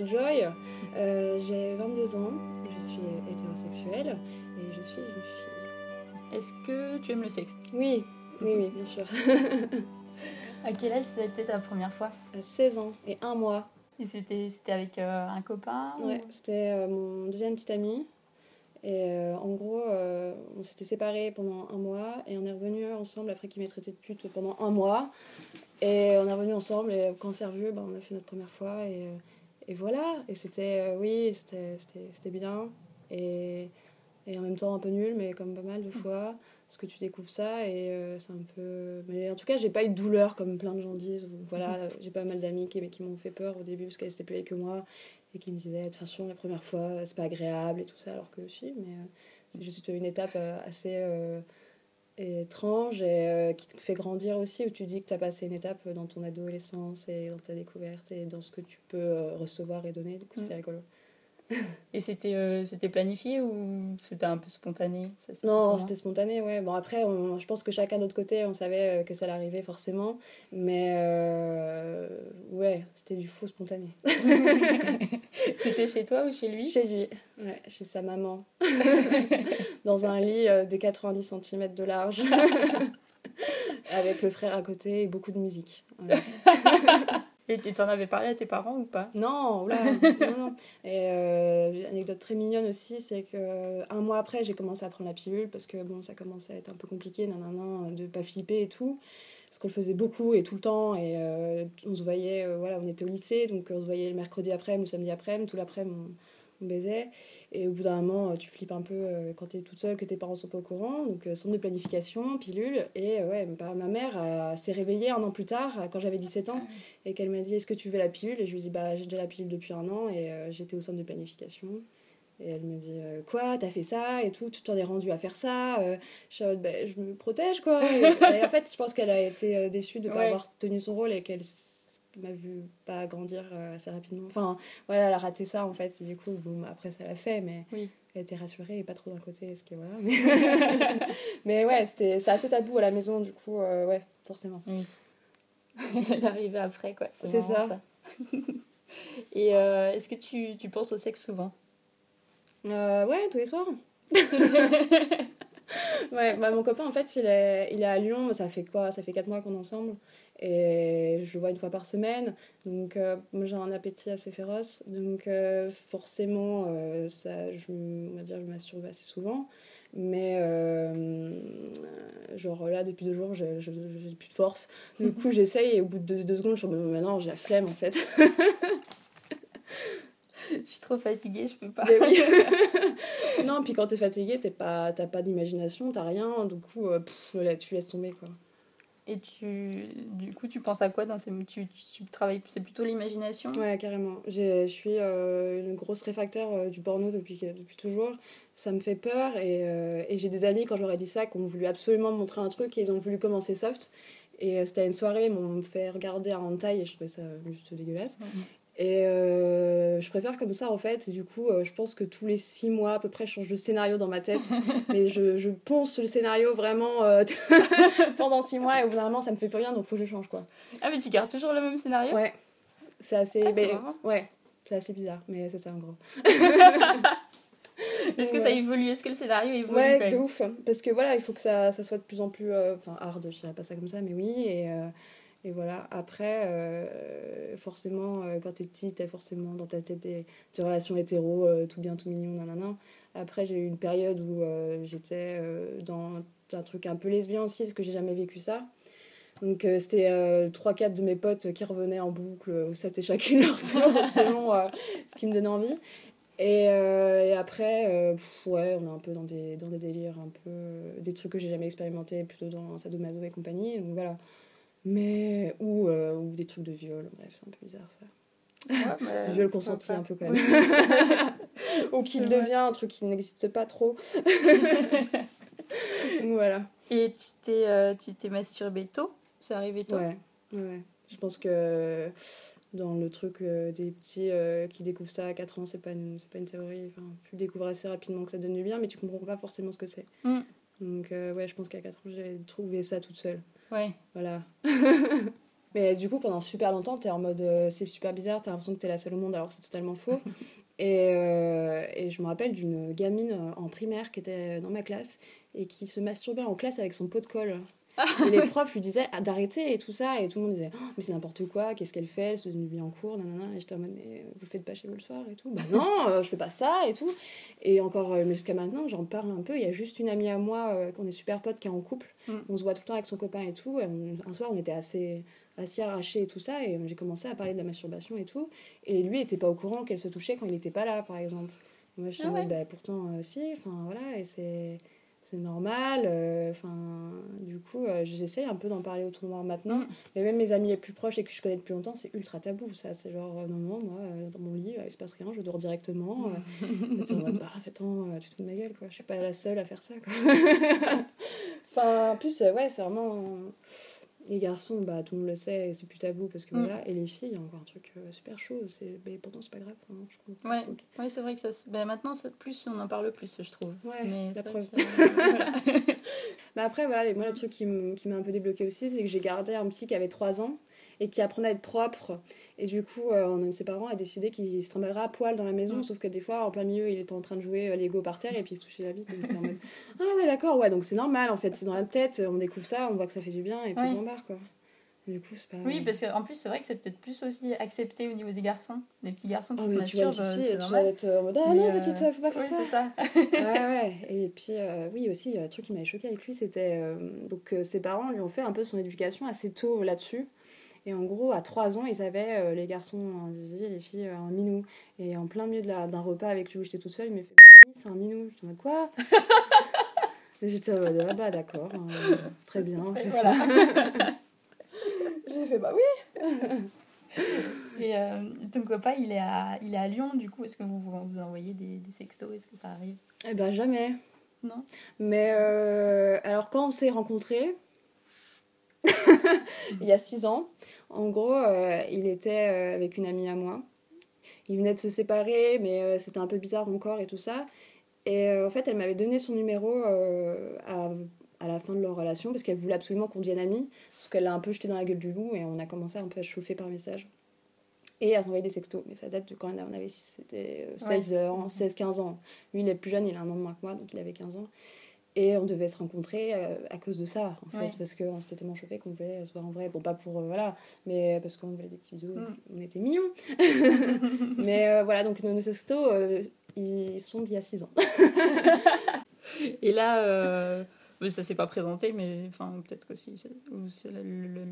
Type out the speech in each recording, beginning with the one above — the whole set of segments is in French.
M'appelle Joy, euh, j'ai 22 ans, je suis hétérosexuelle et je suis une fille. Est-ce que tu aimes le sexe? Oui, oui, oui, bien sûr. À quel âge c'était ta première fois? À 16 ans et un mois. Et c'était c'était avec euh, un copain ou- Ouais, c'était euh, mon deuxième petit ami. Et euh, en gros, euh, on s'était séparés pendant un mois et on est revenus ensemble après qu'il m'ait traité de pute pendant un mois. Et on est revenus ensemble et quand on s'est revus, bah, on a fait notre première fois et, euh, et voilà. Et c'était, euh, oui, c'était, c'était, c'était bien. Et, et en même temps un peu nul, mais comme pas mal de fois. Parce que tu découvres ça et euh, c'est un peu. Mais en tout cas, j'ai pas eu de douleur comme plein de gens disent. Voilà, j'ai pas mal d'amis qui, qui m'ont fait peur au début parce qu'elles étaient plus vieilles que moi et qui me disaient de toute façon la première fois c'est pas agréable et tout ça alors que si mais euh, c'est juste une étape assez euh, étrange et euh, qui te fait grandir aussi où tu dis que tu as passé une étape dans ton adolescence et dans ta découverte et dans ce que tu peux euh, recevoir et donner du coup c'était Mm. rigolo Et c'était euh, c'était planifié ou c'était un peu spontané ça, non c'était spontané ouais bon après on- je pense que chacun de notre côté on savait euh, que ça allait arriver forcément mais euh, ouais c'était du faux spontané C'était chez toi ou chez lui? Chez lui, ouais, chez sa maman. Dans un lit de 90 cm de large. Avec le frère à côté et beaucoup de musique. Ouais. Et tu t'en avais parlé à tes parents ou pas? Non, oula, non, non. Et euh, une anecdote très mignonne aussi, c'est que un mois après, j'ai commencé à prendre la pilule parce que bon, ça commençait à être un peu compliqué, nanana, de pas flipper et tout. Parce qu'on le faisait beaucoup et tout le temps. Et euh, on se voyait, euh, voilà, on était au lycée, donc on se voyait le mercredi après, le samedi après, tout l'après, on, baisait. Et au bout d'un moment, euh, tu flippes un peu euh, quand t'es toute seule, que tes parents sont pas au courant. Donc, euh, centre de planification, pilule. Et ouais, bah, ma mère euh, s'est réveillée un an plus tard, quand j'avais 17 ans, et qu'elle m'a dit Est-ce que tu veux la pilule? Et je lui ai dit Bah, j'ai déjà la pilule depuis un an, et euh, j'étais au centre de planification. Et elle me dit euh, Quoi? T'as fait ça Et tout? Tu t'en es rendu à faire ça Euh, Je Bah, je me protège, quoi. Et, et en fait, je pense qu'elle a été déçue de ne pas Ouais. avoir tenu son rôle et qu'elle m'a vu pas grandir euh, assez rapidement. Enfin, voilà, elle a raté ça, en fait. Et du coup, bon, après, ça l'a fait, mais Oui. elle était rassurée et pas trop d'un côté. Ce qui, voilà. Mais, mais ouais, c'était- c'est assez tabou à la maison, du coup, euh, ouais, forcément. Arrivait après quoi. C'est ça. Et euh, est-ce que tu, tu penses au sexe souvent? Euh, ouais, tous les soirs. ouais, bah mon copain en fait il est, il est à Lyon, ça fait quoi Ça fait 4 mois qu'on est ensemble et je le vois une fois par semaine. Donc euh, moi j'ai un appétit assez féroce, donc euh, forcément euh, ça, je, on va dire je masturbe assez souvent. Mais genre là depuis deux jours je- je- j'ai plus de force. Du coup j'essaye et au bout de deux, deux secondes je suis en mode, maintenant j'ai la flemme en fait. Je suis trop fatiguée, je peux pas. Oui. non, puis quand t'es fatigué, t'es pas, t'as pas d'imagination, t'as rien, du coup, euh, pff, là, tu laisses tomber quoi. Et tu, du coup, tu penses à quoi dans ces... Tu, tu, tu travailles... C'est plutôt l'imagination? Ouais, carrément. Je suis euh, une grosse réfractaire euh, du porno depuis, depuis toujours. Ça me fait peur et, euh, et j'ai des amis, quand je leur ai dit ça, qui ont voulu absolument me montrer un truc et ils ont voulu commencer soft. Et c'était à une soirée, ils m'ont fait regarder un hentai et je trouvais ça juste dégueulasse. Et euh, je préfère comme ça en fait. Du coup, euh, je pense que tous les six mois à peu près, je change de scénario dans ma tête. Mais je, je ponce le scénario vraiment euh, pendant six mois et au bout d'un moment, ça me fait plus rien donc faut que je change quoi. Ah, mais tu gardes toujours le même scénario? Ouais, c'est assez. Ah, mais- ouais, c'est assez bizarre, mais c'est ça en gros. Est-ce que ça évolue? Est-ce que le scénario évolue Ouais, de ouf. Parce que voilà, il faut que ça, ça soit de plus en plus. Enfin, hard, je dirais pas ça comme ça, mais oui. Et, et voilà. Après, euh, forcément, euh, quand t'es petit, t'as forcément dans ta tête des, relations hétéro, euh, tout bien, tout mignon, nanana. Après, j'ai eu une période où j'étais dans un truc un peu lesbien aussi, parce que j'ai jamais vécu ça. Donc, c'était euh, 3-4 de mes potes qui revenaient en boucle, où c'était chacune leur tour, selon ce qui me donnait envie. Et, après, ouais, on est un peu dans des, dans des délires, un peu des trucs que j'ai jamais expérimenté, plutôt dans sadomaso et compagnie. Donc voilà. Mais. Ou, euh, ou des trucs de viol, bref, c'est un peu bizarre ça. Ouais, mais- Du viol consenti un peu quand même. Ou qu'il devient un truc qui n'existe pas trop. Voilà. Et tu t'es euh, tu t'es masturbé tôt? C'est arrivé tôt? Ouais, ouais, ouais. Je pense que dans le truc euh, des petits euh, qui découvrent ça à 4 ans, c'est pas une, c'est pas une théorie. Enfin, tu le découvres assez rapidement que ça donne du bien, mais tu comprends pas forcément ce que c'est. Mm. Donc, euh, ouais, je pense qu'à 4 ans, j'ai trouvé ça toute seule. Ouais. Voilà. mais du coup, pendant super longtemps, t'es en mode euh, c'est super bizarre, t'as l'impression que t'es la seule au monde alors que c'est totalement faux. et, euh, et je me rappelle d'une gamine euh, en primaire qui était dans ma classe et qui se masturbait en classe avec son pot de colle. Et les profs lui disaient ah, d'arrêter et tout ça, et tout le monde disait Oh, mais c'est n'importe quoi, qu'est-ce qu'elle fait, elle se donne bien en cours, nanana. Et j'étais en mode mais vous le faites pas chez vous le soir et tout. Bah non, euh, je fais pas ça et tout. Et encore, euh, mais jusqu'à maintenant, j'en parle un peu. Il y a juste une amie à moi, euh, qu'on est super potes, qui est en couple. Mm. On se voit tout le temps avec son copain et tout. Et on- un soir, on était assez, assez arrachés et tout ça. Et j'ai commencé à parler de la masturbation et tout. Et lui était pas au courant qu'elle se touchait quand il était pas là, par exemple. Moi, je suis Ah ouais. bah, pourtant, euh, si. Enfin, voilà. Et c'est. C'est normal, euh, enfin, du coup, euh, j'essaye un peu d'en parler autour de moi maintenant. Mm. Mais même mes amis les plus proches et que je connais depuis longtemps, c'est ultra tabou, ça. C'est genre, euh, non, non, moi, euh, dans mon lit, il se passe rien, je dors directement. bah, attends, euh, tu te fous de ma gueule, quoi. Je suis pas la seule à faire ça, quoi. enfin, en plus, ouais, c'est vraiment. Les garçons, bah, tout le monde le sait, c'est plus tabou parce que Mm. voilà. Et les filles, il y a encore un truc euh, super chaud. c'est- Mais pourtant, c'est pas grave. hein, je comprends Ouais. truc. Ouais, c'est vrai que ça. Ben, maintenant, ça- plus on en parle plus, je trouve. Ouais, Mais la c'est vrai preuve. voilà. Mais après, voilà, et moi, le truc qui m- qui m'a un peu débloqué aussi, c'est que j'ai gardé un petit qui avait 3 ans et qui apprenait à être propre. Et du coup, euh, un de ses parents a décidé qu'il se trimballera à poil dans la maison, Mm. sauf que des fois, en plein milieu, il était en train de jouer euh, Lego par terre et puis il se touchait la bite. Donc en mode, ah ouais, d'accord, ouais, donc c'est normal en fait, c'est dans la tête, on découvre ça, on voit que ça fait du bien et puis Ouais. on barre quoi. Du coup, c'est pas. Oui, parce qu'en plus, c'est vrai que c'est peut-être plus aussi accepté au niveau des garçons. Des petits garçons qui Oh, se mais tu vois masturbent, fille, tu vas être en mode, ah non, euh, petite, faut pas faire Oui, ça. c'est ça. ouais, ouais. Et puis, euh, oui, aussi, le truc qui m'avait choqué avec lui, c'était. euh, donc, ses parents lui ont fait un peu son éducation assez tôt là-dessus. Et en gros, à 3 ans, ils avaient euh, les garçons un zizi, les filles euh, un minou. Et en plein milieu de la- d'un repas avec lui où j'étais toute seule, il m'a fait Bah, c'est un minou. J'étais en mode quoi? J'étais en mode ah bah d'accord, hein, très bien, on fait voilà. J'ai fait bah oui Et euh, ton copain, il est, à, il est à Lyon, du coup. Est-ce que vous vous, envoyez des, des sextos? Est-ce que ça arrive? Eh ben jamais. Non? Mais euh, alors quand on s'est rencontrés, il y a six ans, en gros, euh, il était euh, avec une amie à moi. Ils venaient de se séparer, mais euh, c'était un peu bizarre encore et tout ça. Et en fait, elle m'avait donné son numéro à, à la fin de leur relation parce qu'elle voulait absolument qu'on devienne amis. Sauf qu'elle l'a un peu jeté dans la gueule du loup et on a commencé un peu à se chauffer par message. Et à s'envoyer des sextos. Mais ça date de quand on avait c'était euh, 16 Ouais. ans, 16-15 ans. Lui, il est plus jeune, il a un an de moins que moi, donc il avait 15 ans. Et on devait se rencontrer euh, à cause de ça, en fait, parce qu'on s'était tellement chauffé qu'on voulait se voir en vrai. Bon, pas pour, euh, voilà, mais parce qu'on voulait des petits bisous, Mm. on était mignons. mais euh, voilà, donc nos, nos sextos, euh, ils sont d'il y a 6 ans. Et là, ça s'est pas présenté, mais enfin, peut-être que si, c'est-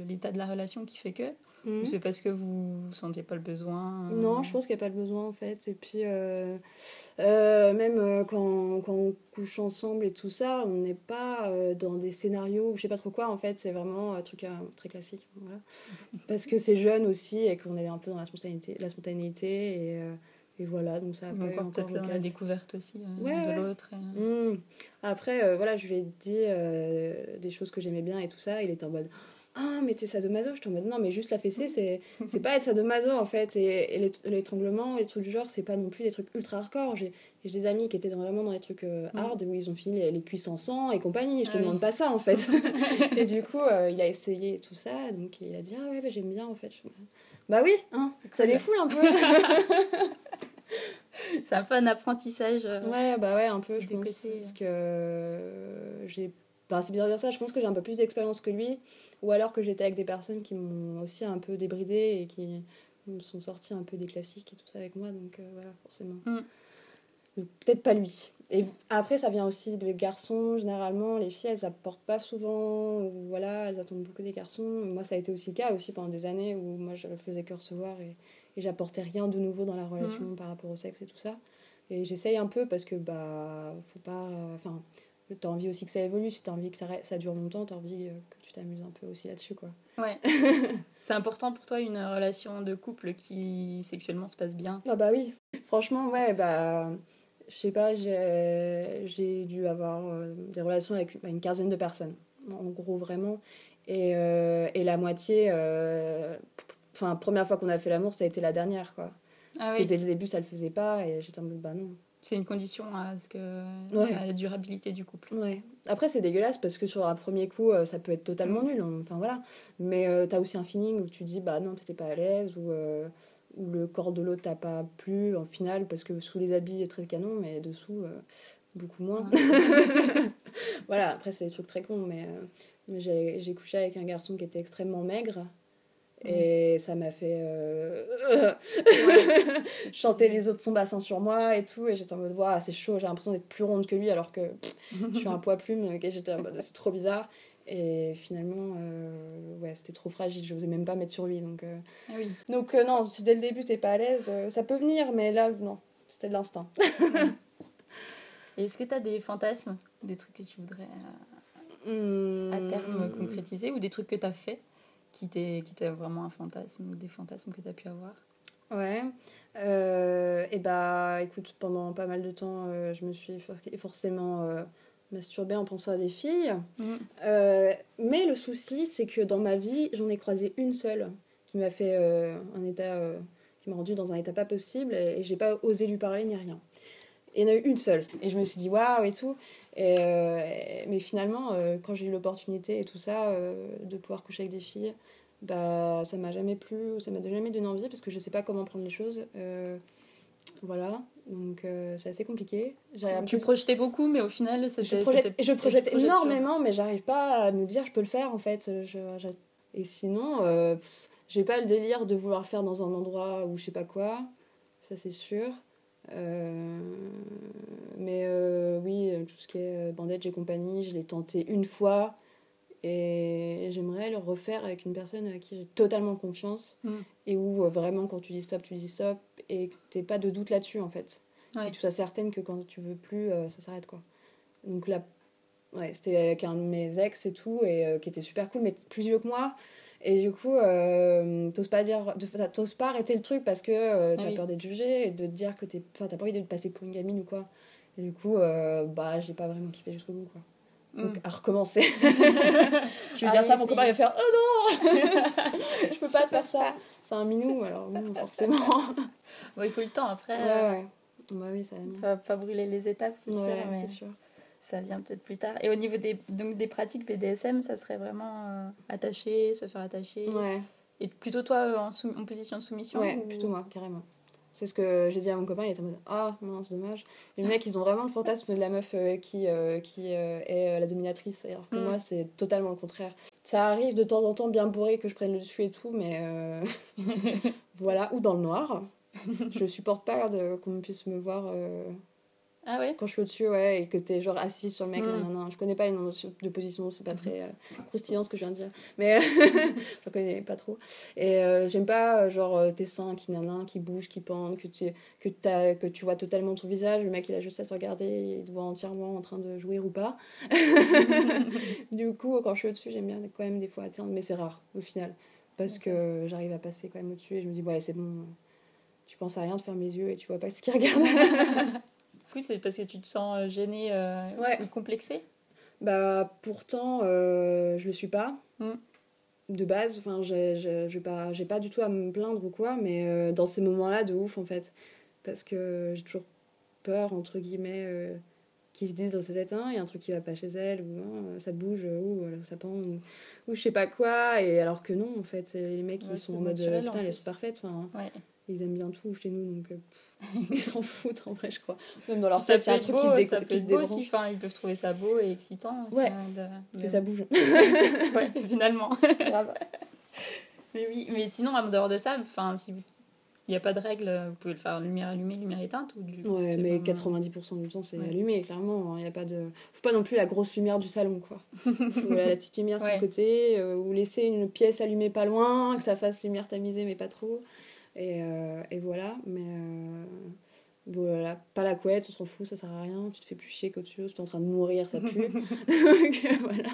l'état de la relation qui fait que. Ou c'est parce que vous ne sentiez pas le besoin euh, Non, je pense qu'il n'y a pas le besoin en fait. Et puis, euh, euh, même quand, quand on couche ensemble et tout ça, on n'est pas dans des scénarios ou je sais pas trop quoi en fait. C'est vraiment un truc très classique. Voilà. Parce que c'est jeune aussi et qu'on est un peu dans la spontanéité, la spontanéité et, et voilà. Donc ça a pas Encore peut-être la, découverte aussi euh, Ouais, de ouais. l'autre. et- Hmm. Après, euh, voilà, je lui ai dit euh, des choses que j'aimais bien et tout ça. Il était en mode Ah, mais t'es sadomaso Je suis en mode Non, mais juste la fessée, c'est, c'est pas être sadomaso en fait. Et, et l'ét- l'étranglement, les trucs du genre, c'est pas non plus des trucs ultra hardcore. J'ai, des amis qui étaient vraiment dans des trucs euh, Mm. hard où ils ont fini les, les cuisses en sang et compagnie. Je te Ah oui. demande pas ça en fait. et du coup, euh, il a essayé tout ça. Donc il a dit Ah, ouais, bah, j'aime bien en fait. Bah oui, hein, ça cool. défoule un peu. C'est un peu un apprentissage. euh, Ouais, bah ouais, un peu, je pense. côtés, Parce que euh, j'ai. Enfin, c'est bizarre de dire ça, je pense que j'ai un peu plus d'expérience que lui. Ou alors que j'étais avec des personnes qui m'ont aussi un peu débridée et qui me sont sorties un peu des classiques et tout ça avec moi. Donc euh, voilà, forcément. Mm. Donc, Peut-être pas lui. Et après, ça vient aussi des garçons. Généralement, les filles, elles apportent pas souvent. Ou voilà, elles attendent beaucoup des garçons. Moi, ça a été aussi le cas aussi pendant des années où moi, je faisais que recevoir et, et j'apportais rien de nouveau dans la relation par rapport au sexe et tout ça. Et j'essaye un peu parce que, bah, faut pas. Enfin, tu as envie aussi que ça évolue. Si tu as envie que ça, ça dure longtemps, tu as envie que tu t'amuses un peu aussi là-dessus. quoi. Ouais. c'est important pour toi une relation de couple qui sexuellement se passe bien? Ah bah oui. Franchement, ouais, bah je sais pas, j'ai dû avoir euh, des relations avec bah, une quinzaine de personnes, en gros vraiment. Et, euh, et la moitié, euh, enfin, première fois qu'on a fait l'amour, ça a été la dernière, quoi. Ah Parce que dès le début, ça le faisait pas, et j'étais en mode, bah non. C'est une condition à, ce que... à la durabilité du couple. Ouais. Après, c'est dégueulasse parce que sur un premier coup, ça peut être totalement mm. nul. Hein. Enfin voilà. Mais tu t'as aussi un feeling où tu dis, bah non, t'étais pas à l'aise, ou où le corps de l'autre t'a pas plu en final parce que sous les habits très canon mais dessous euh, beaucoup moins voilà après c'est des trucs très cons mais, euh, j'ai couché avec un garçon qui était extrêmement maigre et ça m'a fait euh, chanter les autres son bassin sur moi et tout et j'étais en mode waouh c'est chaud j'ai l'impression d'être plus ronde que lui alors que je suis un poids plume et j'étais en mode c'est trop bizarre et finalement, euh, ouais, c'était trop fragile, je n'osais même pas mettre sur lui. Donc, euh. ah oui. donc euh, non, si dès le début t'es pas à l'aise, ça peut venir, mais là, non, c'était de l'instinct. Et est-ce que tu as des fantasmes, des trucs que tu voudrais à terme hmm. concrétiser, ou des trucs que tu as fait? Qui t'est vraiment un fantasme, ou des fantasmes que tu as pu avoir Ouais. et bah, écoute, pendant pas mal de temps, je me suis forcément masturber en pensant à des filles. Mm. Euh, mais le souci, c'est que dans ma vie, j'en ai croisé une seule qui m'a fait euh, un état, euh, qui m'a rendu dans un état pas possible et, j'ai pas osé lui parler ni rien. Et il y en a eu une seule. Et je me suis dit waouh et tout. Et, mais finalement, quand j'ai eu l'opportunité et tout ça, de pouvoir coucher avec des filles, bah ça m'a jamais plu, ça m'a jamais donné envie parce que je sais pas comment prendre les choses. Voilà, donc euh, c'est assez compliqué. Tu projetais beaucoup, mais au final, c'était. Je projette, je projette énormément, mais j'arrive pas à me dire je peux le faire en fait. Je, Et sinon, euh, j'ai pas le délire de vouloir faire dans un endroit où je sais pas quoi, ça c'est sûr. Euh, mais oui, tout ce qui est bandage et compagnie, je l'ai tenté une fois et j'aimerais le refaire avec une personne à qui j'ai totalement confiance mm. et où vraiment quand tu dis stop, tu dis stop et que t'es pas de doute là-dessus en fait. Et tu sois certaine que quand tu veux plus, euh, ça s'arrête quoi. Donc là, ouais, c'était avec un de mes ex et tout, et euh, qui était super cool, mais plus vieux que moi. Et du coup, euh, t'oses pas dire, t'oses pas arrêter le truc parce que euh, t'as peur d'être jugé et de te dire que t'es, enfin, t'as pas envie de te passer pour une gamine ou quoi. Et du coup, bah, j'ai pas vraiment kiffé jusqu'au bout quoi. Donc, mm. à recommencer. je vais dire ça, mon copain va faire Oh non Je peux pas te faire ça. C'est un minou, alors forcément. bon, il faut le temps après. Ouais, ouais. Bah oui, ça pas, pas brûler les étapes, c'est sûr. c'est sûr. Ça vient peut-être plus tard. Et au niveau des, donc des pratiques BDSM, ça serait vraiment euh, attacher, se faire attacher. Ouais. Et plutôt toi en, en position de soumission Ouais, plutôt moi, carrément. C'est ce que j'ai dit à mon copain, il était en mode Ah, oh, c'est dommage. Les mecs, ils ont vraiment le fantasme de la meuf euh, qui, euh, qui euh, est la dominatrice, alors que mm. moi, c'est totalement le contraire. Ça arrive de temps en temps bien bourré que je prenne le dessus et tout, mais voilà, ou dans le noir. je supporte pas qu'on puisse me voir ah ouais Quand je suis au-dessus, ouais, et que t'es genre assis sur le mec, non, non, je connais pas les noms de position, c'est pas très euh, croustillant ce que je viens de dire, mais je connais pas trop. Et euh, j'aime pas, euh, genre, tes seins qui, nanan, qui bougent, qui pendent, que tu, que, as, que tu vois totalement ton visage, le mec il a juste à se regarder, il te voit entièrement en train de jouir ou pas. du coup, quand je suis au-dessus, j'aime bien quand même des fois atteindre, mais c'est rare au final, parce que j'arrive à passer quand même au-dessus et je me dis, ouais, c'est bon, tu penses à rien, de fermes les yeux et tu vois pas ce qu'il regarde c'est parce que tu te sens euh, gêné euh, ou complexé Bah, pourtant, euh, je le suis pas. Mm. De base, enfin, j'ai pas, pas du tout à me plaindre ou quoi, mais euh, dans ces moments-là, de ouf, en fait. Parce que j'ai toujours peur, entre guillemets, qu'ils se disent dans sa tête, hein, il y a un truc qui va pas chez elle, ou hein, ça bouge, ou ça pend, ou, ou, je sais pas quoi, et alors que non, en fait, les mecs, ils sont en mode, putain, elles sont parfaites, enfin, ils aiment bien tout chez nous, donc ils s'en foutent en vrai, je crois. Même dans leur tête, il y a un truc qui se, ça peut beau aussi. Enfin, ils peuvent trouver ça beau et excitant. Ouais, que ça bouge. ouais, finalement. mais oui, mais sinon, en dehors de ça, enfin, si il n'y a pas de règle, vous pouvez le faire lumière allumée, lumière éteinte ou du... Ouais, mais 90% du temps, c'est allumé, clairement. Il n'y a pas de... Faut pas non plus la grosse lumière du salon, quoi. Faut la petite lumière sur le côté, euh, ou laisser une pièce allumée pas loin, que ça fasse lumière tamisée, mais pas trop. Et, euh, et voilà, mais, euh, Voilà, pas la couette, on s'en fout, ça sert à rien, tu te fais plus chier qu'autre chose, tu es en train de mourir, ça pue. Donc voilà.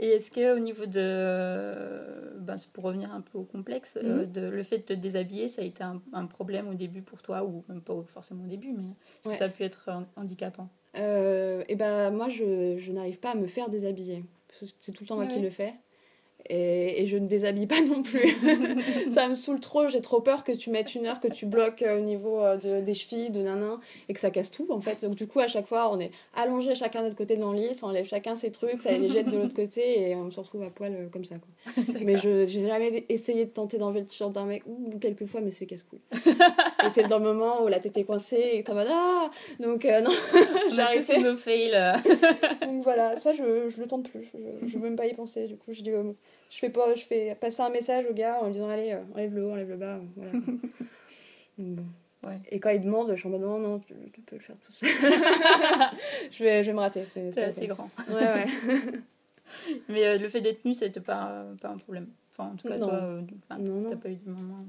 Et est-ce que au niveau de, ben, pour revenir un peu au complexe, euh, mhm. de, le fait de te déshabiller, ça a été un, un, problème au début pour toi, ou même pas forcément au début, mais est-ce que ça a pu être handicapant? Euh, Et ben moi, je, je n'arrive pas à me faire déshabiller. C'est tout le temps moi qui le fais. Et, et, je ne déshabille pas non plus. ça me saoule trop, j'ai trop peur que tu mettes une heure, que tu bloques euh, au niveau euh, de, des chevilles, de nanan, et que ça casse tout en fait. Donc du coup, à chaque fois, on est allongé chacun de notre côté de l'enlit, ça enlève chacun ses trucs, ça les jette de l'autre côté, et on se retrouve à poil euh, comme ça. Quoi. mais je j'ai jamais essayé de tenter d'enlever le t-shirt d'un mec, ou quelques fois, mais c'est casse-couille. et t'es dans le moment où la tête est coincée, et t'es en mode Ah Donc non, j'ai arrêté. nos fails. Donc voilà, ça je, je le tente plus, je, je veux même pas y penser. Du coup, je dis je fais pas je fais passer un message au gars en lui disant allez euh, enlève le haut enlève le bas voilà. bon. ouais. et quand il demande je suis en mode non non tu, peux le faire tout seul je vais je vais me rater c'est assez grand ouais ouais mais euh, le fait d'être nu c'était pas pas un problème enfin en tout cas non. toi euh, t'as pas eu de moment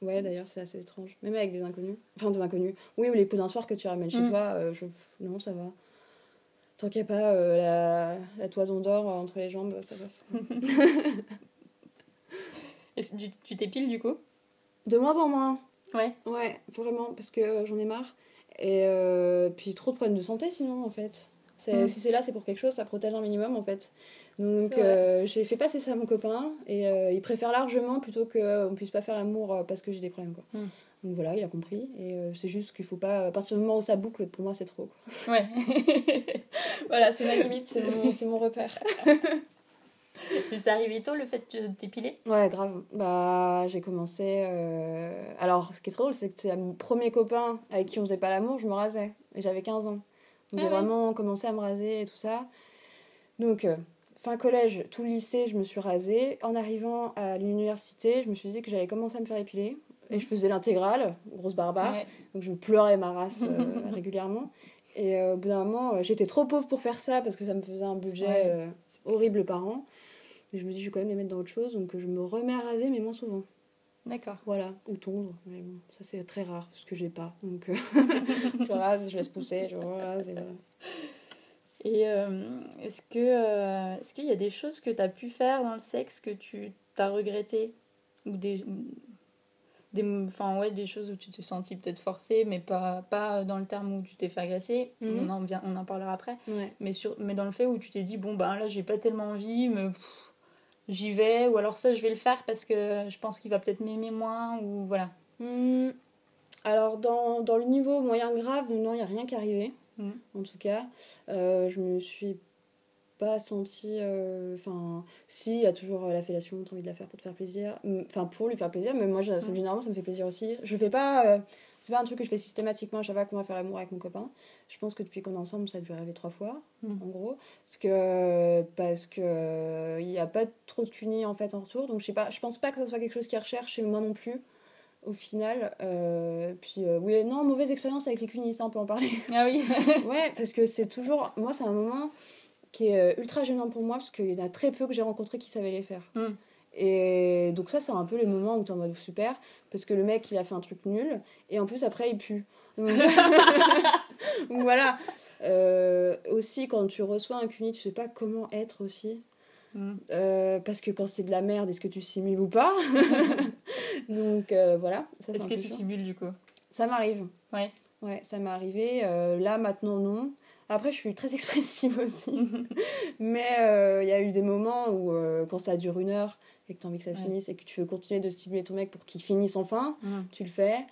Ouais, d'ailleurs, c'est assez étrange. Même avec des inconnus. Enfin, des inconnus. Oui, ou les coups d'un soir que tu ramènes chez mm. toi, je... non, ça va. Tant qu'il n'y a pas euh, la, la, toison d'or entre les jambes, ça passe. Et tu, tu t'épiles du coup? De moins en moins. Ouais. Ouais, vraiment, parce que j'en ai marre. Et euh, puis trop de problèmes de santé sinon, en fait. Mm. Si c'est là, c'est pour quelque chose, ça protège un minimum, en fait. Donc euh, j'ai fait passer ça à mon copain et il préfère largement plutôt qu'on ne puisse pas faire l'amour parce que j'ai des problèmes. Quoi. Mm. Donc voilà, il a compris. Et euh, c'est juste qu'il faut pas. À partir du moment où ça boucle, pour moi, c'est trop. Ouais. voilà, c'est ma limite, c'est mon, mon repère. Mais c'est arrivé tôt le fait de t'épiler? Ouais, grave. Bah, j'ai commencé. Euh... Alors, ce qui est très drôle, c'est que c'est mon premier copain avec qui on faisait pas l'amour, je me rasais. Et j'avais 15 ans. Donc, ah j'ai vraiment commencé à me raser et tout ça. Donc, euh, fin collège, tout le lycée, je me suis rasée. En arrivant à l'université, je me suis dit que j'allais commencer à me faire épiler. Et je faisais l'intégrale, grosse barbare. Donc je pleurais ma race euh, régulièrement. Et euh, au bout d'un moment, euh, j'étais trop pauvre pour faire ça parce que ça me faisait un budget horrible par an. Et je me dis, je vais quand même les mettre dans autre chose. Donc je me remets à raser, mais moins souvent. D'accord. Voilà, ou tondre. Mais bon, ça c'est très rare parce que je l'ai pas. Donc je rase, je laisse pousser, je rase. Et, et est-ce que est-ce qu'il y a des choses que tu as pu faire dans le sexe que tu as regretté ou des des, enfin, ouais, des choses où tu t'es senti peut-être forcée, mais pas, pas dans le terme où tu t'es fait agresser. Mhm. On, en vient, on en parlera après. Mais, sur, mais dans le fait où tu t'es dit, bon, ben là, j'ai pas tellement envie, mais j'y vais. Ou alors ça, je vais le faire parce que je pense qu'il va peut-être m'aimer moins. Ou voilà. Hmm. Alors, dans, dans, le niveau moyen grave, non, il n'y a rien qui est arrivé. Hmm. En tout cas, euh, je me suis pas senti. Euh, enfin, si, il y a toujours euh, la fellation, t'as envie de la faire pour te faire plaisir. Enfin, pour lui faire plaisir, mais moi, ça, généralement, ça me fait plaisir aussi. Je fais pas. C'est pas un truc que je fais systématiquement à chaque fois qu'on va faire l'amour avec mon copain. Je pense que depuis qu'on est ensemble, ça a dû arriver trois fois, mm. en gros. Parce que. Parce que. Il n'y a pas trop de cunis, en fait, en retour. Donc, je sais pas. Je pense pas que ce soit quelque chose qui recherche chez moi non plus au final. puis, oui, non, mauvaise expérience avec les cunis, ça, on peut en parler. Ah oui Ouais, parce que c'est toujours. Moi, c'est un moment qui est euh, ultra gênant pour moi parce qu'il y en a très peu que j'ai rencontrés qui savaient les faire. Hmm. Et donc ça, c'est un peu les moments où tu es en mode super, parce que le mec, il a fait un truc nul, et en plus, après, il pue. Donc, voilà. Euh, aussi, quand tu reçois un cuni, tu sais pas comment être aussi. Hmm. Euh, parce que quand c'est de la merde, est-ce que tu simules ou pas? Donc voilà. Est-ce que tu simules du coup? Ça m'arrive. Ouais. Ouais, ça m'est arrivé. là, maintenant, non. Après, je suis très expressive aussi. Mais euh, il y a eu des moments où, euh, quand ça dure une heure et que tu as envie que ça se finisse et que tu veux continuer de stimuler ton mec pour qu'il finisse enfin, tu le fais.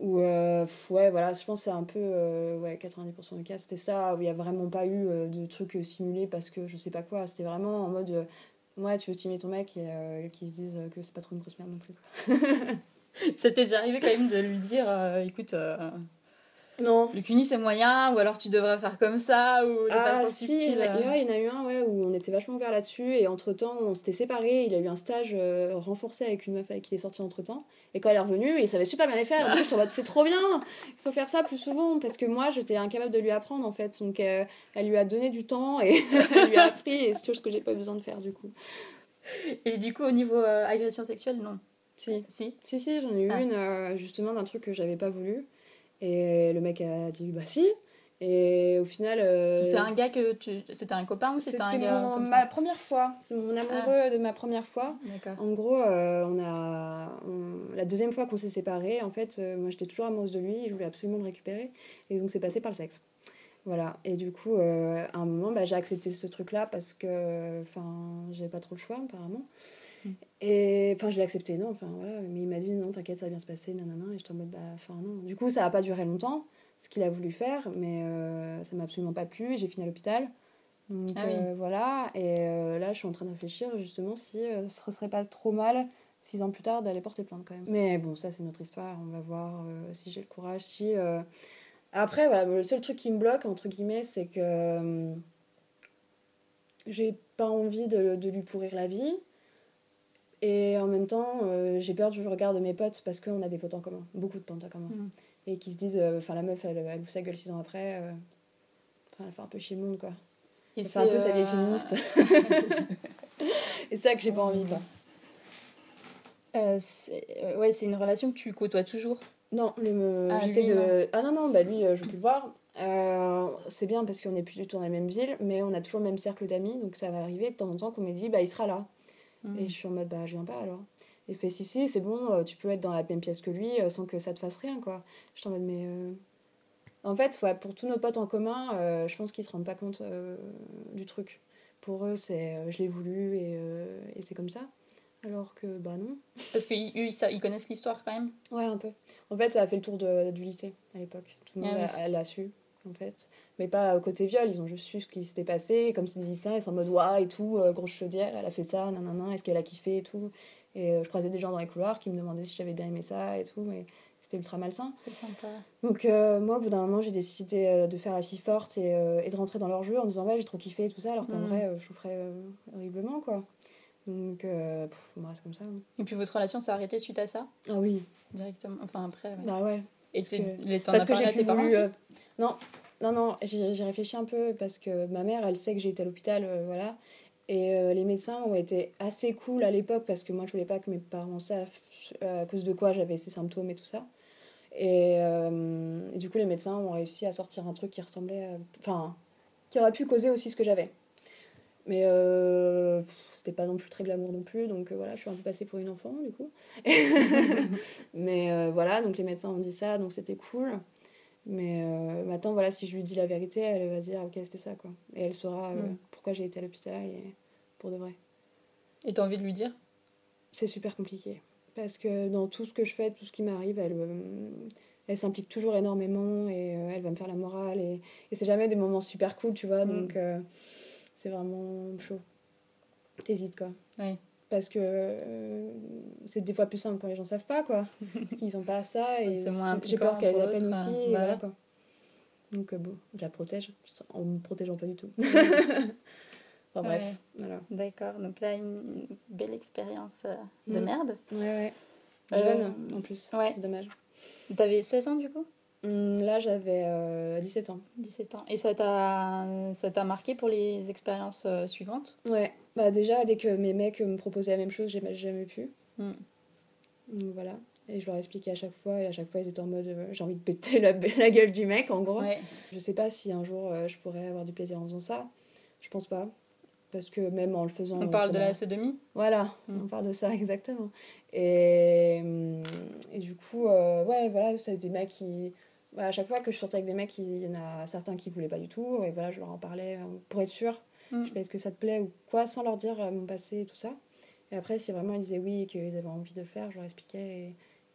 Ou, euh, ouais, voilà, je pense que c'est un peu, ouais, 90% du cas, c'était ça, où il n'y a vraiment pas eu de trucs simulés parce que je sais pas quoi. C'était vraiment en mode, ouais, tu veux stimuler ton mec et qu'ils se disent que c'est pas trop une grosse merde non plus. ça t'est déjà arrivé quand même de lui dire, écoute non. Le CUNY c'est moyen, ou alors tu devrais faire comme ça, ou ah, si, Il y, en a eu un ouais, où on était vachement ouvert là-dessus, et entre temps on s'était séparés. Il a eu un stage euh, renforcé avec une meuf avec qui il est sorti entre temps. Et quand elle est revenue, il savait super bien les faire. je en c'est trop bien, il faut faire ça plus souvent, parce que moi j'étais incapable de lui apprendre en fait. Donc euh, elle lui a donné du temps et elle lui a appris, et c'est chose que j'ai pas besoin de faire du coup. Et du coup, au niveau euh, agression sexuelle, non Si. Si Si, si, j'en ai eu Ah. une, euh, justement, d'un truc que j'avais pas voulu. Et le mec a dit, bah si. Et au final. euh, C'est un gars que tu. C'était un copain ou c'était un gars mon- comme ma ça première fois. C'est mon amoureux de ma première fois. D'accord. En gros, euh, on a, on- la deuxième fois qu'on s'est séparés, en fait, euh, moi j'étais toujours amoureuse de lui et je voulais absolument le récupérer. Et donc c'est passé par le sexe. Voilà. Et du coup, à un moment, bah, j'ai accepté ce truc-là parce que, enfin, j'avais pas trop le choix apparemment. Et enfin, je l'ai accepté, non, enfin voilà. Mais il m'a dit non, t'inquiète, ça va bien se passer, nanana. Et j'étais en mode, bah, enfin non. Du coup, ça a pas duré longtemps, ce qu'il a voulu faire, mais euh, ça m'a absolument pas plu. J'ai fini à l'hôpital. Donc Ah oui. euh, voilà. Et euh, là, je suis en train de réfléchir justement si euh, ce serait pas trop mal six ans plus tard d'aller porter plainte quand même. Mais bon, ça c'est notre histoire. On va voir si j'ai le courage. Si après, voilà, le seul truc qui me bloque entre guillemets, c'est que euh, j'ai pas envie de, de lui pourrir la vie. Et en même temps, euh, j'ai peur du regard de mes potes parce qu'on a des potes en commun, beaucoup de potes en commun. Mm. Et qui se disent, euh, enfin la meuf, elle, elle sa gueule six ans après, euh, elle fait un peu chier le monde quoi. Et C'est un peu sa vieille euh, féministe. Et c'est ça que j'ai pas envie quoi. ouais, c'est une relation que tu côtoies toujours? Non, le, Ah, lui, de... non. Ah non, non, bah lui, je plus le voir. Euh, c'est bien parce qu'on est plus du tout dans la même ville, mais on a toujours le même cercle d'amis, donc ça va arriver de temps en temps qu'on me dit, bah il sera là. Mm. Et je suis en mode, bah je viens pas alors. Il fait, si, si, c'est bon, euh, tu peux être dans la même pièce que lui euh, sans que ça te fasse rien, quoi. Je suis en mode, mais. euh, En fait, ouais, pour tous nos potes en commun, euh, je pense qu'ils se rendent pas compte euh, du truc. Pour eux, c'est je l'ai voulu et, et c'est comme ça. Alors que, bah non. Parce qu'ils ils, connaissent l'histoire quand même? Ouais, un peu. En fait, ça a fait le tour de- du lycée à l'époque. Tout le Ah monde oui. a- l'a su, en fait. Mais pas côté viol, ils ont juste su ce qui s'était passé. Comme c'est des lycéens, ils sont en mode Ouah et tout, euh, grosse chaudière, elle a fait ça, nanana, est-ce qu'elle a kiffé et tout. Et euh, je croisais des gens dans les couloirs qui me demandaient si j'avais bien aimé ça et tout, mais c'était ultra malsain. C'est sympa. Donc, euh, moi, au bout d'un moment, j'ai décidé euh, de faire la fille forte et, euh, et de rentrer dans leur jeu en disant Ouais, j'ai trop kiffé et tout ça, alors qu'en Mhm. vrai, je souffrais horriblement, quoi. Donc, pff, moi, c'est comme ça. hein. Et puis votre relation s'est arrêtée suite à ça? Ah oui, Directement. Enfin après. ouais. bah ouais. Et parce que- que j'ai plus voulu. Non, non, non, j'ai réfléchi un peu parce que ma mère, elle sait que j'ai été à l'hôpital, euh, voilà. Et euh, les médecins ont été assez cool à l'époque parce que moi, je voulais pas que mes parents savent euh, à cause de quoi j'avais ces symptômes et tout ça. Et, du coup, les médecins ont réussi à sortir un truc qui ressemblait. Enfin, qui aurait pu causer aussi ce que j'avais. Mais euh, c'était pas non plus très glamour non plus, donc voilà, je suis un peu passée pour une enfant du coup. Mais voilà, donc les médecins ont dit ça, donc c'était cool. Mais euh, maintenant, voilà, si je lui dis la vérité, elle va dire ok, c'était ça quoi. Et elle saura euh, Mm. pourquoi j'ai été à l'hôpital et pour de vrai. Et t'as envie de lui dire? C'est super compliqué. Parce que dans tout ce que je fais, tout ce qui m'arrive, elle, euh, elle s'implique toujours énormément et euh, elle va me faire la morale. Et, et c'est jamais des moments super cool, tu vois. Mm. Donc c'est vraiment chaud. T'hésites quoi. Oui. Parce que euh, c'est des fois plus simple quand les gens savent pas quoi. Parce qu'ils ont pas ça et j'ai peur qu'elle ait la peine aussi. euh, et voilà quoi. Donc euh, bon, je la protège en me protégeant pas du tout. enfin bref, Ouais. voilà. D'accord. Donc là, une belle expérience euh, de Mm. merde. Ouais, ouais. Jeune en plus. ouais. C'est dommage. T'avais 16 ans du coup? Hum, Là, j'avais euh, 17 ans. 17 ans. Et ça t'a ça t'a marqué pour les expériences euh, suivantes? Ouais, bah déjà, dès que mes mecs me proposaient la même chose, j'ai jamais pu. Mm. Donc voilà. Et je leur expliquais à chaque fois, et à chaque fois, ils étaient en mode euh, j'ai envie de péter la, la gueule du mec, en gros. Ouais. Je sais pas si un jour euh, je pourrais avoir du plaisir en faisant ça. Je pense pas. Parce que même en le faisant. On parle de la sodomie? Voilà, Mm. on parle de ça exactement. Et, hum, et du coup, euh, ouais, voilà, c'est des mecs qui. bah, à chaque fois que je sortais avec des mecs, il y en a certains qui voulaient pas du tout. Et voilà, je leur en parlais pour être sûre. Mm. Je fais est-ce que ça te plaît ou quoi, sans leur dire euh, mon passé et tout ça. Et après, si vraiment ils disaient oui et qu'ils avaient envie de faire, je leur expliquais.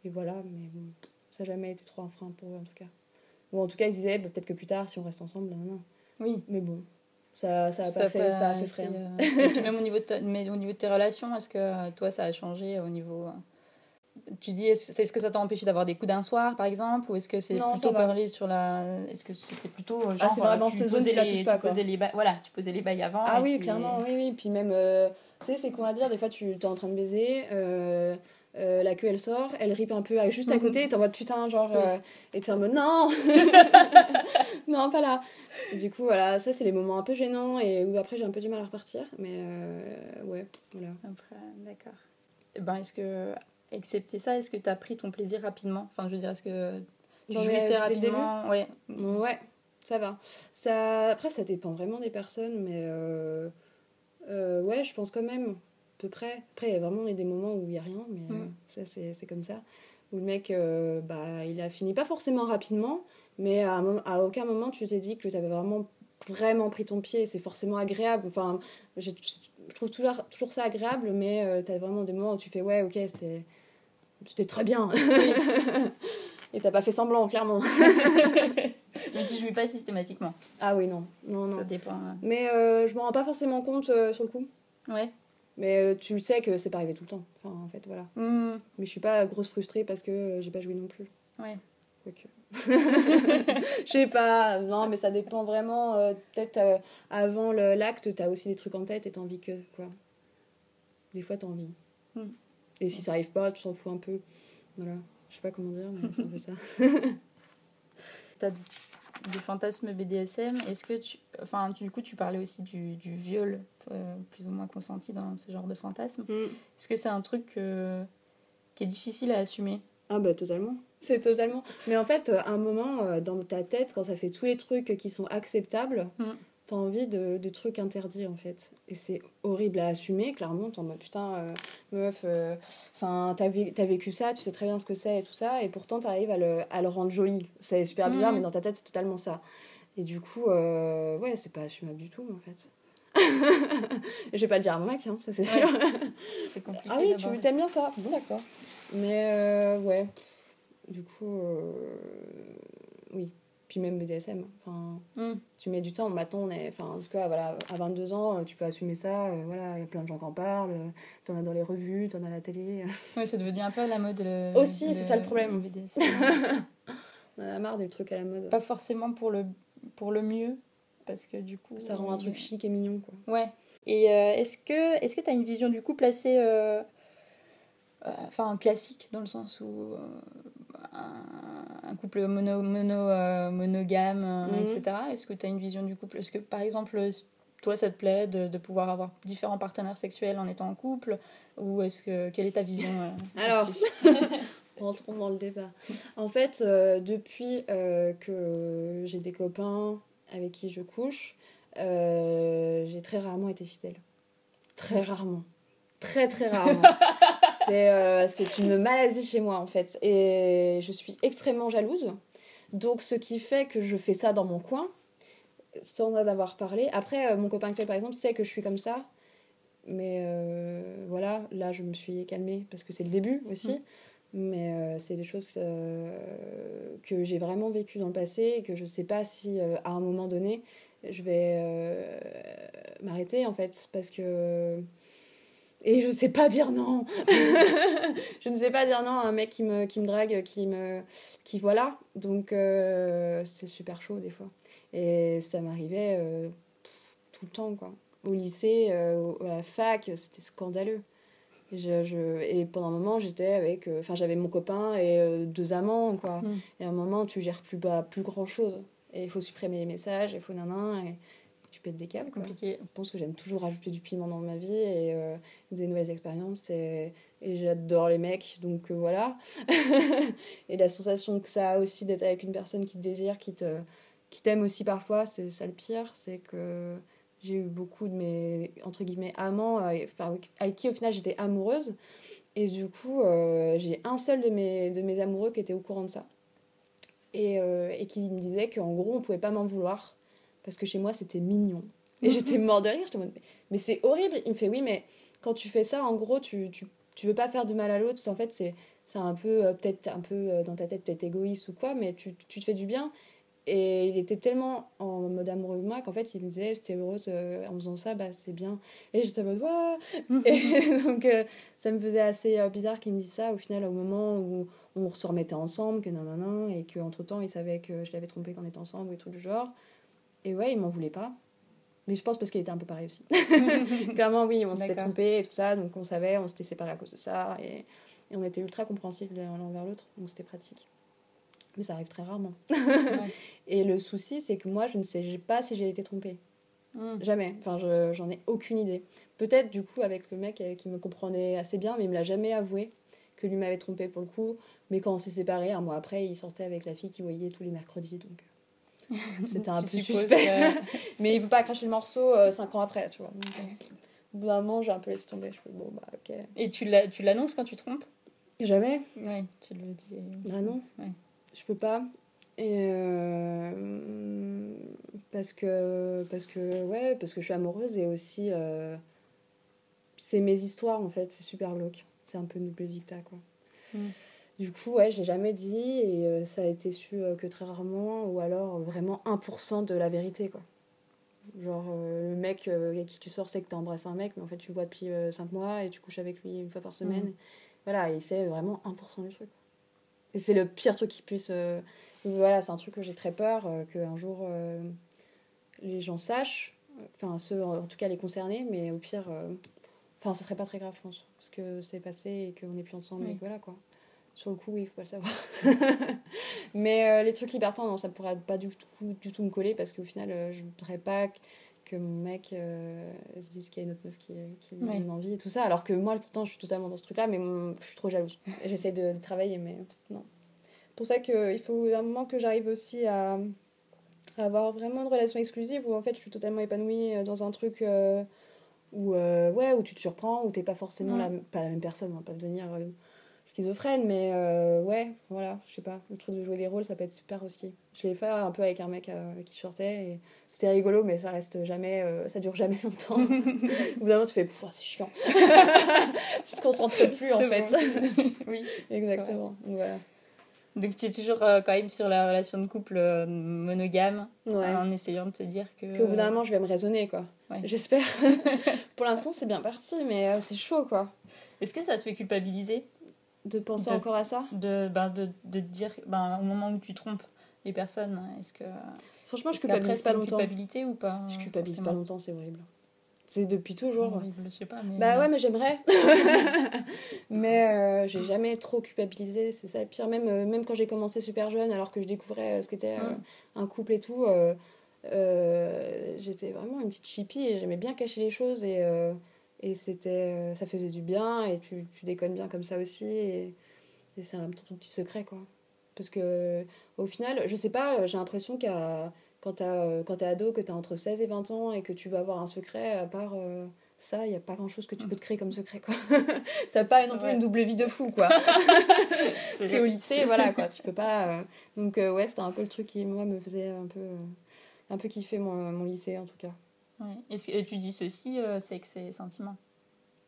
Et, et voilà, mais bon, ça n'a jamais été trop un frein pour eux en tout cas. Ou en tout cas, ils disaient bah, peut-être que plus tard, si on reste ensemble, non, non. Oui. Mais bon, ça ça a Ça pas fait, pas pas fait euh, et puis même au niveau, de ta- mais au niveau de tes relations, est-ce que euh, toi ça a changé au niveau. Tu dis, est-ce que ça t'a empêché d'avoir des coups d'un soir par exemple Ou est-ce que c'est plutôt parler sur la. Est-ce que c'était plutôt. Genre, Ah, c'est vraiment tu posais les, pas, tu quoi. posais les ba- Voilà, tu posais les bails avant. Ah oui, tu- clairement, oui, oui. Puis même, euh, tu sais, c'est quoi à dire Des fois, tu es en train de baiser, euh, euh, la queue elle sort, elle rip un peu à- juste à Mhm. côté, et t'es en mode putain, genre. Oui. et t'es en mode non Non, pas là Et Du coup, voilà, ça, c'est les moments un peu gênants et où après j'ai un peu du mal à repartir. Mais ouais, voilà. Après, d'accord. Eh Ben, est-ce que. Accepté ça Est-ce que tu as pris ton plaisir rapidement? Enfin, je veux dire, est-ce que tu Dans jouissais rapidement? Ouais. Ouais, ça va. Ça, après, ça dépend vraiment des personnes, mais euh, euh, ouais, je pense quand même, à peu près. Après, il y a vraiment des moments où il n'y a rien, mais euh, Mm. ça, c'est comme ça. Où le mec, euh, bah, il a fini pas forcément rapidement, mais à, aucun moment tu t'es dit que tu avais vraiment, vraiment pris ton pied. C'est forcément agréable. Enfin, je trouve toujours, toujours ça agréable, mais tu as vraiment des moments où tu fais, ouais, ok, c'est- c'était très bien. Et t'as pas fait semblant, clairement. Mais tu jouis pas systématiquement. Ah oui, non. Non, non. Ça dépend. euh. Mais euh, je me rends pas forcément compte euh, sur le coup. Ouais. Mais euh, tu le sais que c'est pas arrivé tout le temps. Enfin, en fait, voilà. Hmm, Mais je suis pas grosse frustrée parce que euh, j'ai pas joué non plus. Ouais. Quoique. Je sais pas. Non, mais ça dépend vraiment. euh, Peut-être euh, avant l'acte, t'as aussi des trucs en tête et t'as envie que. Quoi. Des fois, t'as envie. Hmm. Et si ça arrive pas, tu s'en fous un peu. Voilà. Je sais pas comment dire, mais c'est un peu ça. T'as des fantasmes BDSM. Est-ce que tu. Enfin, du coup, tu parlais aussi du, du viol, euh, plus ou moins consenti dans ce genre de fantasme. Est-ce que c'est un truc euh, qui est difficile à assumer? Ah bah totalement. C'est totalement. Mais en fait, à un moment, euh, dans ta tête, quand ça fait tous les trucs qui sont acceptables, Mm. T'as envie de, de trucs interdits en fait. Et c'est horrible à assumer, clairement. T'es en mode putain, euh, meuf, euh, enfin, t'as, vé- t'as vécu ça, tu sais très bien ce que c'est et tout ça, et pourtant t'arrives à le, à le rendre joli. C'est super bizarre, Mm. mais dans ta tête, c'est totalement ça. Et du coup, euh, ouais, c'est pas assumable du tout en fait. je vais pas le dire à mon mec, hein, ça c'est Ouais. sûr. C'est compliqué. Ah oui, tu t'aimes bien ça Bon, d'accord. Mais ouais, du coup, oui. Puis même BDSM. Enfin, Hmm. tu mets du temps. Maintenant, on est. Enfin, en tout cas, voilà, à 22 ans, tu peux assumer ça. euh, voilà, il y a plein de gens qui en parlent. euh, T'en as dans les revues, t'en as à la télé. Ouais, c'est devenu un peu à la mode. le- Aussi, c'est ça le problème. BDSM. On en a marre des trucs à la mode. Pas forcément pour le, pour le mieux, parce que du coup. Ça rend un truc chic et mignon, quoi. Ouais. Et euh, est-ce que est-ce que tu as une vision du couple assez. euh, euh, Enfin, classique, dans le sens où. Euh, un, un couple mono, mono, euh, monogame, euh, Mhm. etc. Est-ce que tu as une vision du couple? Est-ce que, par exemple, toi, ça te plairait de, de pouvoir avoir différents partenaires sexuels en étant en couple? Ou est-ce que. Quelle est ta vision euh, Alors. Rentrons dans le débat. En fait, euh, depuis euh, que j'ai des copains avec qui je couche, euh, j'ai très rarement été fidèle. Très rarement. Très, très rarement. c'est euh, c'est une maladie chez moi, en fait. Et je suis extrêmement jalouse. Donc, ce qui fait que je fais ça dans mon coin, sans en avoir parlé. Après, euh, mon copain actuel, par exemple, sait que je suis comme ça. Mais euh, voilà, là, je me suis calmée parce que c'est le début aussi. Mais euh, c'est des choses que j'ai vraiment vécues dans le passé et que je sais pas si à un moment donné je vais m'arrêter en fait parce que et je sais pas dire non je ne sais pas dire non à un mec qui me, qui me drague qui me qui voilà donc euh, c'est super chaud des fois et ça m'arrivait euh, tout le temps quoi au lycée euh, à la fac c'était scandaleux et, je, je- et pendant un moment, j'étais avec. euh, Enfin, j'avais mon copain et deux amants, quoi. Mm. Et à un moment, tu gères plus, plus grand chose. Et il faut supprimer les messages, il faut nanan, et pètes des câbles, compliqué. Je pense que j'aime toujours rajouter du piment dans ma vie et euh, des nouvelles expériences. Et, et j'adore les mecs, donc euh, voilà. et la sensation que ça a aussi d'être avec une personne qui te désire, qui te qui t'aime aussi parfois, c'est ça le pire, c'est que j'ai eu beaucoup de mes, entre guillemets, amants, euh, enfin, avec qui au final j'étais amoureuse. Et du coup, euh, j'ai un seul de mes, de mes amoureux qui était au courant de ça. Et, euh, et qui me disait qu'en gros, on pouvait pas m'en vouloir. Parce que chez moi, c'était mignon. Et j'étais mort de rire. J'étais en mode, mais, c'est horrible. Il me fait, oui, mais quand tu fais ça, en gros, tu, tu, tu veux pas faire de mal à l'autre. En fait, c'est c'est un peu, euh, peut-être un peu euh, dans ta tête, peut-être égoïste ou quoi, mais tu, tu te fais du bien. Et il était tellement en mode amoureux de moi qu'en fait, il me disait, t'es heureuse euh, en faisant ça, bah c'est bien. Et j'étais en mode, ouais Et donc, ça me faisait assez bizarre qu'il me dise ça au final, au moment où on se remettait ensemble, que non, non, non, et qu'entre temps, il savait que je l'avais trompé quand on était ensemble et tout du genre. Et ouais, il m'en voulait pas. Mais je pense parce qu'il était un peu pareil aussi. Clairement, oui, on s'était trompé et tout ça, donc on savait, on s'était séparés à cause de ça, et, et on était ultra compréhensifs l'un envers l'autre, donc c'était pratique. Mais ça arrive très rarement. Et le souci, c'est que moi, je ne sais pas si j'ai été trompée. Mm. Jamais. Enfin, je- j'en ai aucune idée. Peut-être, du coup, avec le mec euh, qui me comprenait assez bien, mais il me l'a jamais avoué que lui m'avait trompé pour le coup. Mais quand on s'est séparés, un mois après, il sortait avec la fille qu'il voyait tous les mercredis. Donc c'était un peu suspect. mais il veut pas cracher le morceau euh, cinq ans après, tu vois. Donc, euh, au bout d'un moment, j'ai un peu laissé tomber. Je fais bon, bah ok. Et tu l'annonces quand tu trompes? Jamais. Oui, tu le dis. Ah non. Ouais. Je peux pas. Et euh, parce que parce que ouais parce que je suis amoureuse et aussi euh, c'est mes histoires en fait c'est super glauque c'est un peu double victa quoi Mm. Du coup ouais je l'ai jamais dit et euh, ça a été su euh, que très rarement ou alors vraiment 1% de la vérité quoi genre euh, le mec avec qui tu sors sait que t'as embrassé un mec mais en fait tu le vois depuis 5 mois et tu couches avec lui une fois par semaine Mm. voilà et c'est vraiment 1% du truc et c'est le pire truc qui puisse voilà, c'est un truc que j'ai très peur qu'un jour les gens sachent, enfin ceux en tout cas les concernés, mais au pire, enfin ce serait pas très grave, je pense, parce que c'est passé et qu'on n'est plus ensemble, Oui. et voilà quoi. Sur le coup, oui, il faut pas le savoir. mais euh, les trucs libertins, non, ça pourrait pas du tout, du tout me coller parce qu'au final, euh, je voudrais pas que, que mon mec euh, se dise qu'il y a une autre meuf qui, qui lui Ouais. donne envie et tout ça, alors que moi, pourtant, je suis totalement dans ce truc-là, mais je suis trop jalouse. J'essaie de, de travailler, mais non pour ça qu'il faut un moment que j'arrive aussi à, à avoir vraiment une relation exclusive où en fait je suis totalement épanouie euh, dans un truc où, ouais, où tu te surprends, où t'es pas forcément la, pas la même personne, on va pas devenir schizophrène, mais euh, ouais, voilà, je sais pas, le truc de jouer des rôles ça peut être super aussi. Je l'ai fait un peu avec un mec euh, qui je sortais et c'était rigolo, mais ça reste jamais, euh, ça dure jamais longtemps. Au bout d'un moment tu fais, c'est chiant. tu te concentres plus en fait. oui. Exactement. Donc, Voilà. Donc tu es toujours quand même sur la relation de couple monogame, Ouais. en essayant de te dire que... qu'au bout d'un moment je vais me raisonner quoi Ouais. j'espère pour l'instant c'est bien parti mais c'est chaud quoi Est-ce que ça te fait culpabiliser? De penser De- encore à ça? de, ben, de, de dire, ben, au moment où tu trompes les personnes, est-ce que... franchement je culpabilise pas longtemps. culpabilité ou pas je culpabilise pas forcément? longtemps c'est horrible. C'est depuis toujours. Horrible, je sais pas, mais... bah ouais mais j'aimerais. Mais euh, j'ai jamais trop culpabilisé c'est ça le pire. Même euh, même quand j'ai commencé super jeune alors que je découvrais euh, ce qu'était euh, Mm. un couple et tout euh, euh, j'étais vraiment une petite chippie et j'aimais bien cacher les choses et euh, et c'était euh, ça faisait du bien et tu, tu déconnes bien comme ça aussi et, et c'est un petit, ton petit secret quoi. Parce que au final je sais pas j'ai l'impression qu'à quand euh, t'es ado que t'as entre 16 et 20 ans et que tu vas avoir un secret à part euh, ça il y a pas grand chose que tu peux te créer comme secret quoi. T'as pas non plus une double vie de fou quoi. T'es au lycée voilà quoi tu peux pas euh, donc euh, ouais c'était un peu le truc qui moi me faisait un peu un peu kiffer mon, mon lycée en tout cas Ouais. Que tu dis ceci, euh, c'est que c'est sentiment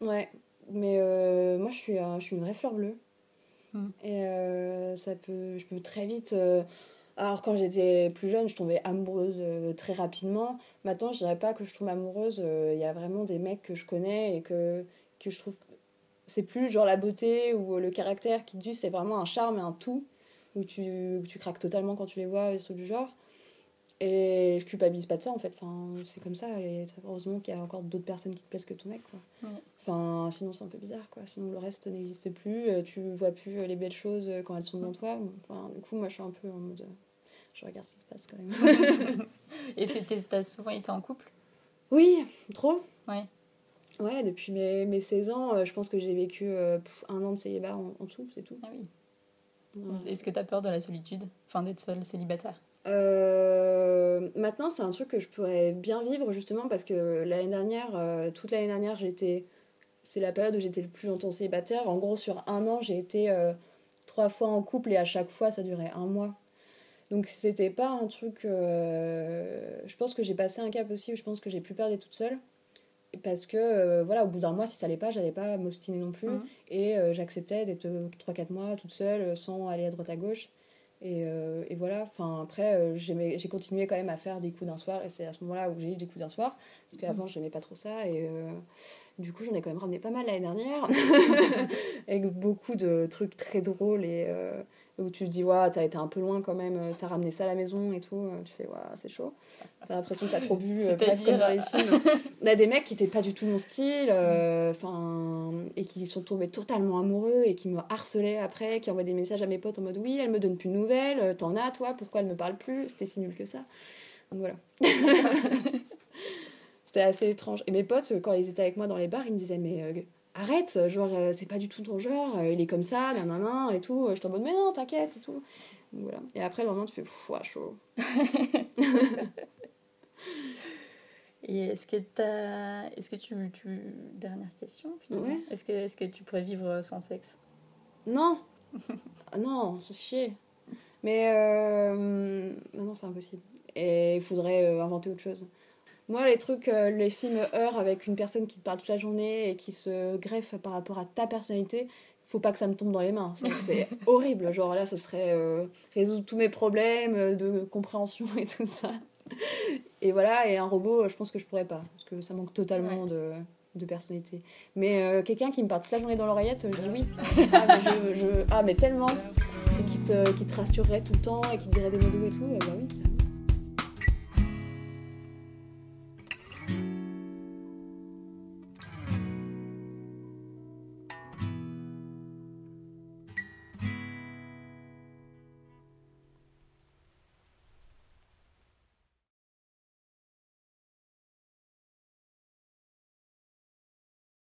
Ouais, mais euh, moi je suis, un- je suis une vraie fleur bleue. Mm. Et euh, ça peut, je peux très vite. alors quand j'étais plus jeune, je tombais amoureuse très rapidement. Maintenant, je dirais pas que je tombe amoureuse. Il y a vraiment des mecs que je connais et que, que je trouve. C'est plus genre la beauté ou le caractère qui dit, c'est vraiment un charme et un tout. Où tu, où tu craques totalement quand tu les vois et trucs du genre. Et je culpabilise pas de ça en fait. Enfin, c'est comme ça. Et heureusement qu'il y a encore d'autres personnes qui te plaisent que ton mec. Quoi. Enfin, sinon c'est un peu bizarre, quoi. Sinon le reste n'existe plus, euh, tu vois plus euh, les belles choses euh, quand elles sont devant toi. Enfin, du coup, moi je suis un peu en mode. Je regarde ce qui se passe quand même. Et c'était- t'as souvent été en couple? Oui, trop. Ouais. Ouais, depuis mes, mes 16 ans, je pense que j'ai vécu euh, un an de célibat en, en tout, c'est tout. Ah oui. Ouais. Est-ce que t'as peur de la solitude? Enfin, d'être seule, célibataire? Euh, maintenant, c'est un truc que je pourrais bien vivre justement parce que l'année dernière, euh, toute l'année dernière, j'étais. C'est la période où j'étais le plus longtemps célibataire. En gros, sur un an, j'ai été euh, trois fois en couple et à chaque fois, ça durait un mois. Donc, c'était pas un truc. Je pense que j'ai passé un cap aussi où je pense que j'ai plus peur d'être toute seule. Parce que, voilà, au bout d'un mois, si ça allait pas, j'allais pas m'obstiner non plus. Mhm. Et j'acceptais d'être 3-4 mois toute seule, sans aller à droite à gauche. Et, euh, et voilà, enfin après, euh, j'ai continué quand même à faire des coups d'un soir, et c'est à ce moment-là où j'ai eu des coups d'un soir, parce qu'avant, j'aimais pas trop ça, et euh, du coup, j'en ai quand même ramené pas mal l'année dernière, avec beaucoup de trucs très drôles, et où tu te dis, ouais, t'as été un peu loin quand même, euh, t'as ramené ça à la maison et tout, euh, tu fais, ouais, c'est chaud. T'as l'impression que t'as trop bu, euh, presque comme dans les films. On a des mecs qui étaient pas du tout mon style, euh, enfin, et qui sont tombés totalement amoureux et qui me harcelaient après, qui envoient des messages à mes potes en mode oui, elle me donne plus de nouvelles, t'en as toi, pourquoi elle me parle plus, c'était si nul que ça. Donc voilà. c'était assez étrange. Et mes potes, quand ils étaient avec moi dans les bars, ils me disaient Mais euh, arrête, genre, euh, c'est pas du tout ton genre, euh, il est comme ça, nanana, et tout. Je suis en mode Mais non, t'inquiète, et tout. Donc, voilà. Et après, le lendemain, tu fais ouah, chaud. Et est-ce que t'as... Est-ce que tu... tu... Dernière question, finalement. Ouais. Est-ce que, est-ce que tu pourrais vivre sans sexe? Non Ah Non, c'est chier. Mais euh, non, non, c'est impossible. Et il faudrait euh, inventer autre chose. Moi, les trucs, euh, les films heurts avec une personne qui te parle toute la journée et qui se greffe par rapport à ta personnalité, faut pas que ça me tombe dans les mains. C'est horrible. Genre là, ce serait euh, résoudre tous mes problèmes euh, de compréhension et tout ça. Et voilà, et un robot, je pense que je pourrais pas. Parce que ça manque totalement de, de personnalité. Mais euh, quelqu'un qui me parle toute la journée dans l'oreillette, je dis oui. Ah, mais, je, je- ah, mais tellement. Et qui te, qui te rassurerait tout le temps et qui te dirait des mots doux et tout, ben oui.